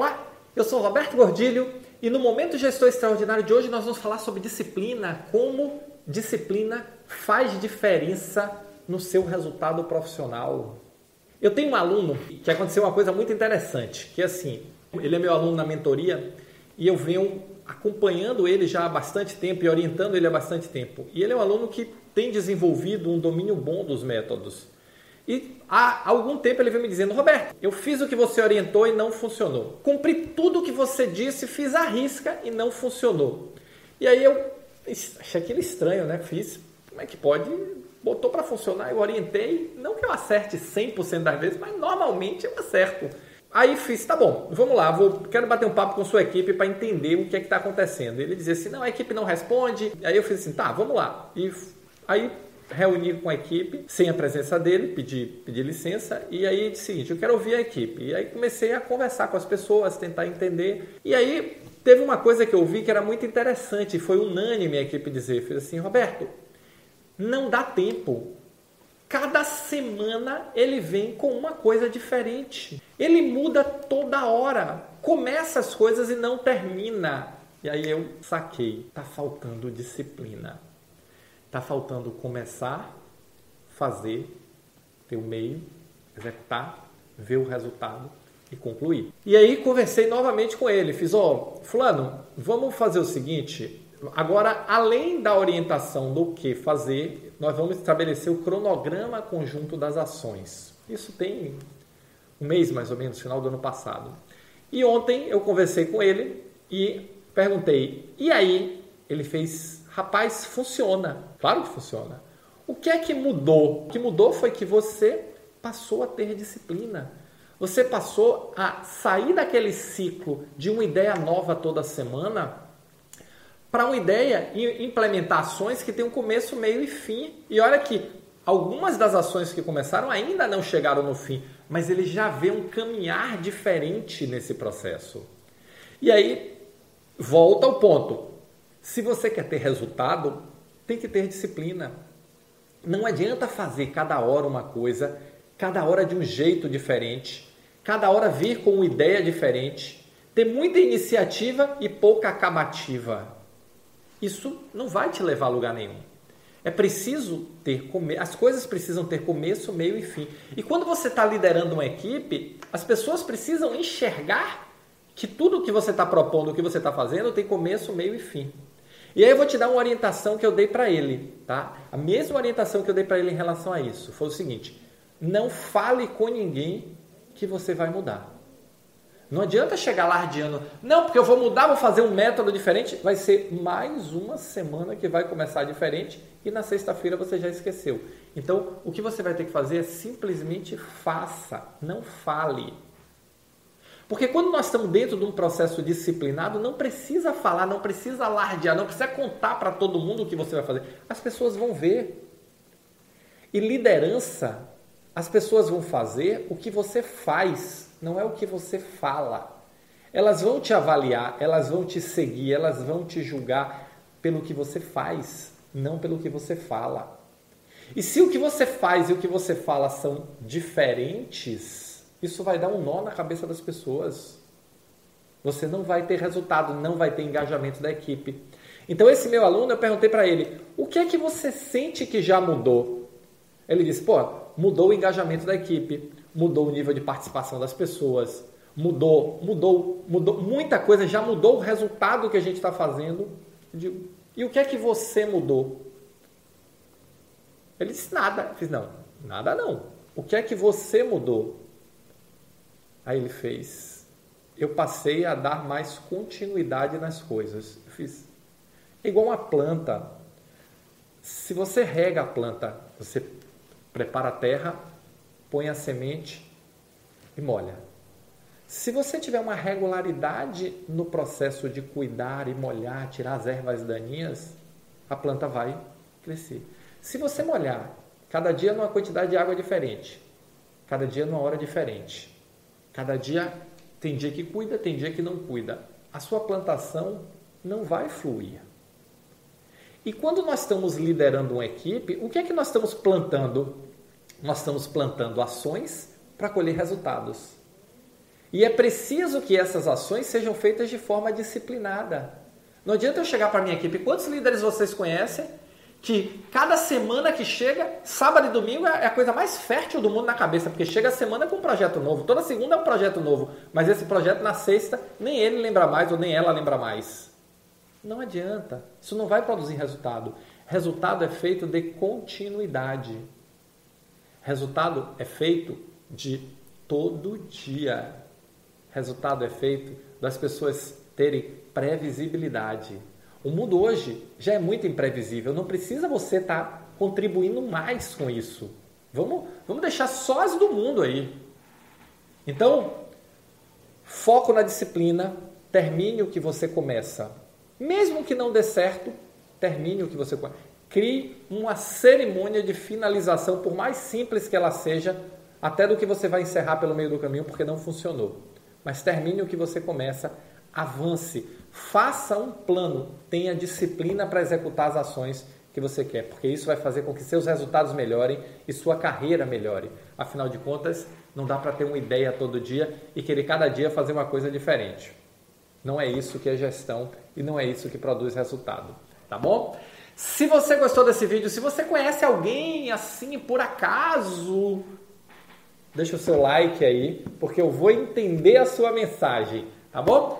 Olá, eu sou Roberto Gordilho e no Momento Gestor Extraordinário de hoje nós vamos falar sobre disciplina, como disciplina faz diferença no seu resultado profissional. Eu tenho um aluno que aconteceu uma coisa muito interessante, que assim, ele é meu aluno na mentoria e eu venho acompanhando ele já há bastante tempo e orientando ele há bastante tempo. E ele é um aluno que tem desenvolvido um domínio bom dos métodos. E há algum tempo ele vem me dizendo: Roberto, eu fiz o que você orientou e não funcionou. Cumpri tudo o que você disse, fiz a risca e não funcionou. E aí eu achei aquilo estranho, né? Fiz, como é que pode? Botou para funcionar, eu orientei. Não que eu acerte 100% das vezes, mas normalmente eu acerto. Aí fiz, tá bom, vamos lá, vou, quero bater um papo com sua equipe para entender o que é que está acontecendo. Ele dizia assim: não, a equipe não responde. Aí eu fiz assim: tá, vamos lá. E aí reuni com a equipe, sem a presença dele, pedi, pedi licença, e aí disse o seguinte, eu quero ouvir a equipe. E aí comecei a conversar com as pessoas, tentar entender. E aí teve uma coisa que eu vi que era muito interessante, foi unânime a equipe dizer, fez assim, Roberto, não dá tempo. Cada semana ele vem com uma coisa diferente. Ele muda toda hora. Começa as coisas e não termina. E aí eu saquei, tá faltando disciplina. Está faltando começar, fazer, ter o meio, executar, ver o resultado e concluir. E aí conversei novamente com ele, fiz, ó, oh, fulano, vamos fazer o seguinte, agora além da orientação do que fazer, nós vamos estabelecer o cronograma conjunto das ações. Isso tem um mês mais ou menos, final do ano passado. E ontem eu conversei com ele e perguntei, e aí? Ele fez Rapaz, funciona. Claro que funciona. O que é que mudou? O que mudou foi que você passou a ter disciplina. Você passou a sair daquele ciclo de uma ideia nova toda semana para uma ideia e implementar ações que tem um começo, meio e fim. E olha que algumas das ações que começaram ainda não chegaram no fim, mas ele já vê um caminhar diferente nesse processo. E aí volta ao ponto. Se você quer ter resultado, tem que ter disciplina. Não adianta fazer cada hora uma coisa, cada hora de um jeito diferente, cada hora vir com uma ideia diferente, ter muita iniciativa e pouca acabativa. Isso não vai te levar a lugar nenhum. É preciso ter come... as coisas precisam ter começo, meio e fim. E quando você está liderando uma equipe, as pessoas precisam enxergar que tudo que você está propondo, o que você está fazendo, tem começo, meio e fim. E aí eu vou te dar uma orientação que eu dei para ele, tá? A mesma orientação que eu dei para ele em relação a isso foi o seguinte: não fale com ninguém que você vai mudar. Não adianta chegar lardeando, não, porque eu vou mudar, vou fazer um método diferente. Vai ser mais uma semana que vai começar diferente e na sexta-feira você já esqueceu. Então, o que você vai ter que fazer é simplesmente faça, não fale. Porque quando nós estamos dentro de um processo disciplinado, não precisa falar, não precisa alardear, não precisa contar para todo mundo o que você vai fazer. As pessoas vão ver. E liderança, as pessoas vão fazer o que você faz, não é o que você fala. Elas vão te avaliar, elas vão te seguir, elas vão te julgar pelo que você faz, não pelo que você fala. E se o que você faz e o que você fala são diferentes, isso vai dar um nó na cabeça das pessoas. Você não vai ter resultado, não vai ter engajamento da equipe. Então, esse meu aluno, eu perguntei para ele: o que é que você sente que já mudou? Ele disse: pô, mudou o engajamento da equipe, mudou o nível de participação das pessoas, mudou, mudou, mudou muita coisa, já mudou o resultado que a gente está fazendo. Eu digo, e o que é que você mudou? Ele disse: nada. Eu fiz: não, nada não. O que é que você mudou? Aí ele fez. Eu passei a dar mais continuidade nas coisas. Eu fiz. É igual uma planta. Se você rega a planta, você prepara a terra, põe a semente e molha. Se você tiver uma regularidade no processo de cuidar e molhar, tirar as ervas daninhas, a planta vai crescer. Se você molhar cada dia numa quantidade de água diferente, cada dia numa hora diferente, Cada dia tem dia que cuida, tem dia que não cuida. A sua plantação não vai fluir. E quando nós estamos liderando uma equipe, o que é que nós estamos plantando? Nós estamos plantando ações para colher resultados. E é preciso que essas ações sejam feitas de forma disciplinada. Não adianta eu chegar para minha equipe, quantos líderes vocês conhecem que cada semana que chega, sábado e domingo é a coisa mais fértil do mundo na cabeça, porque chega a semana com um projeto novo, toda segunda é um projeto novo, mas esse projeto na sexta nem ele lembra mais ou nem ela lembra mais. Não adianta, isso não vai produzir resultado. Resultado é feito de continuidade. Resultado é feito de todo dia. Resultado é feito das pessoas terem previsibilidade. O mundo hoje já é muito imprevisível, não precisa você estar tá contribuindo mais com isso. Vamos, vamos deixar só as do mundo aí. Então, foco na disciplina, termine o que você começa. Mesmo que não dê certo, termine o que você começa. Crie uma cerimônia de finalização, por mais simples que ela seja, até do que você vai encerrar pelo meio do caminho porque não funcionou. Mas termine o que você começa, avance, faça um plano, tenha disciplina para executar as ações que você quer, porque isso vai fazer com que seus resultados melhorem e sua carreira melhore. Afinal de contas, não dá para ter uma ideia todo dia e querer cada dia fazer uma coisa diferente. Não é isso que é gestão e não é isso que produz resultado, tá bom? Se você gostou desse vídeo, se você conhece alguém assim por acaso, deixa o seu like aí, porque eu vou entender a sua mensagem, tá bom?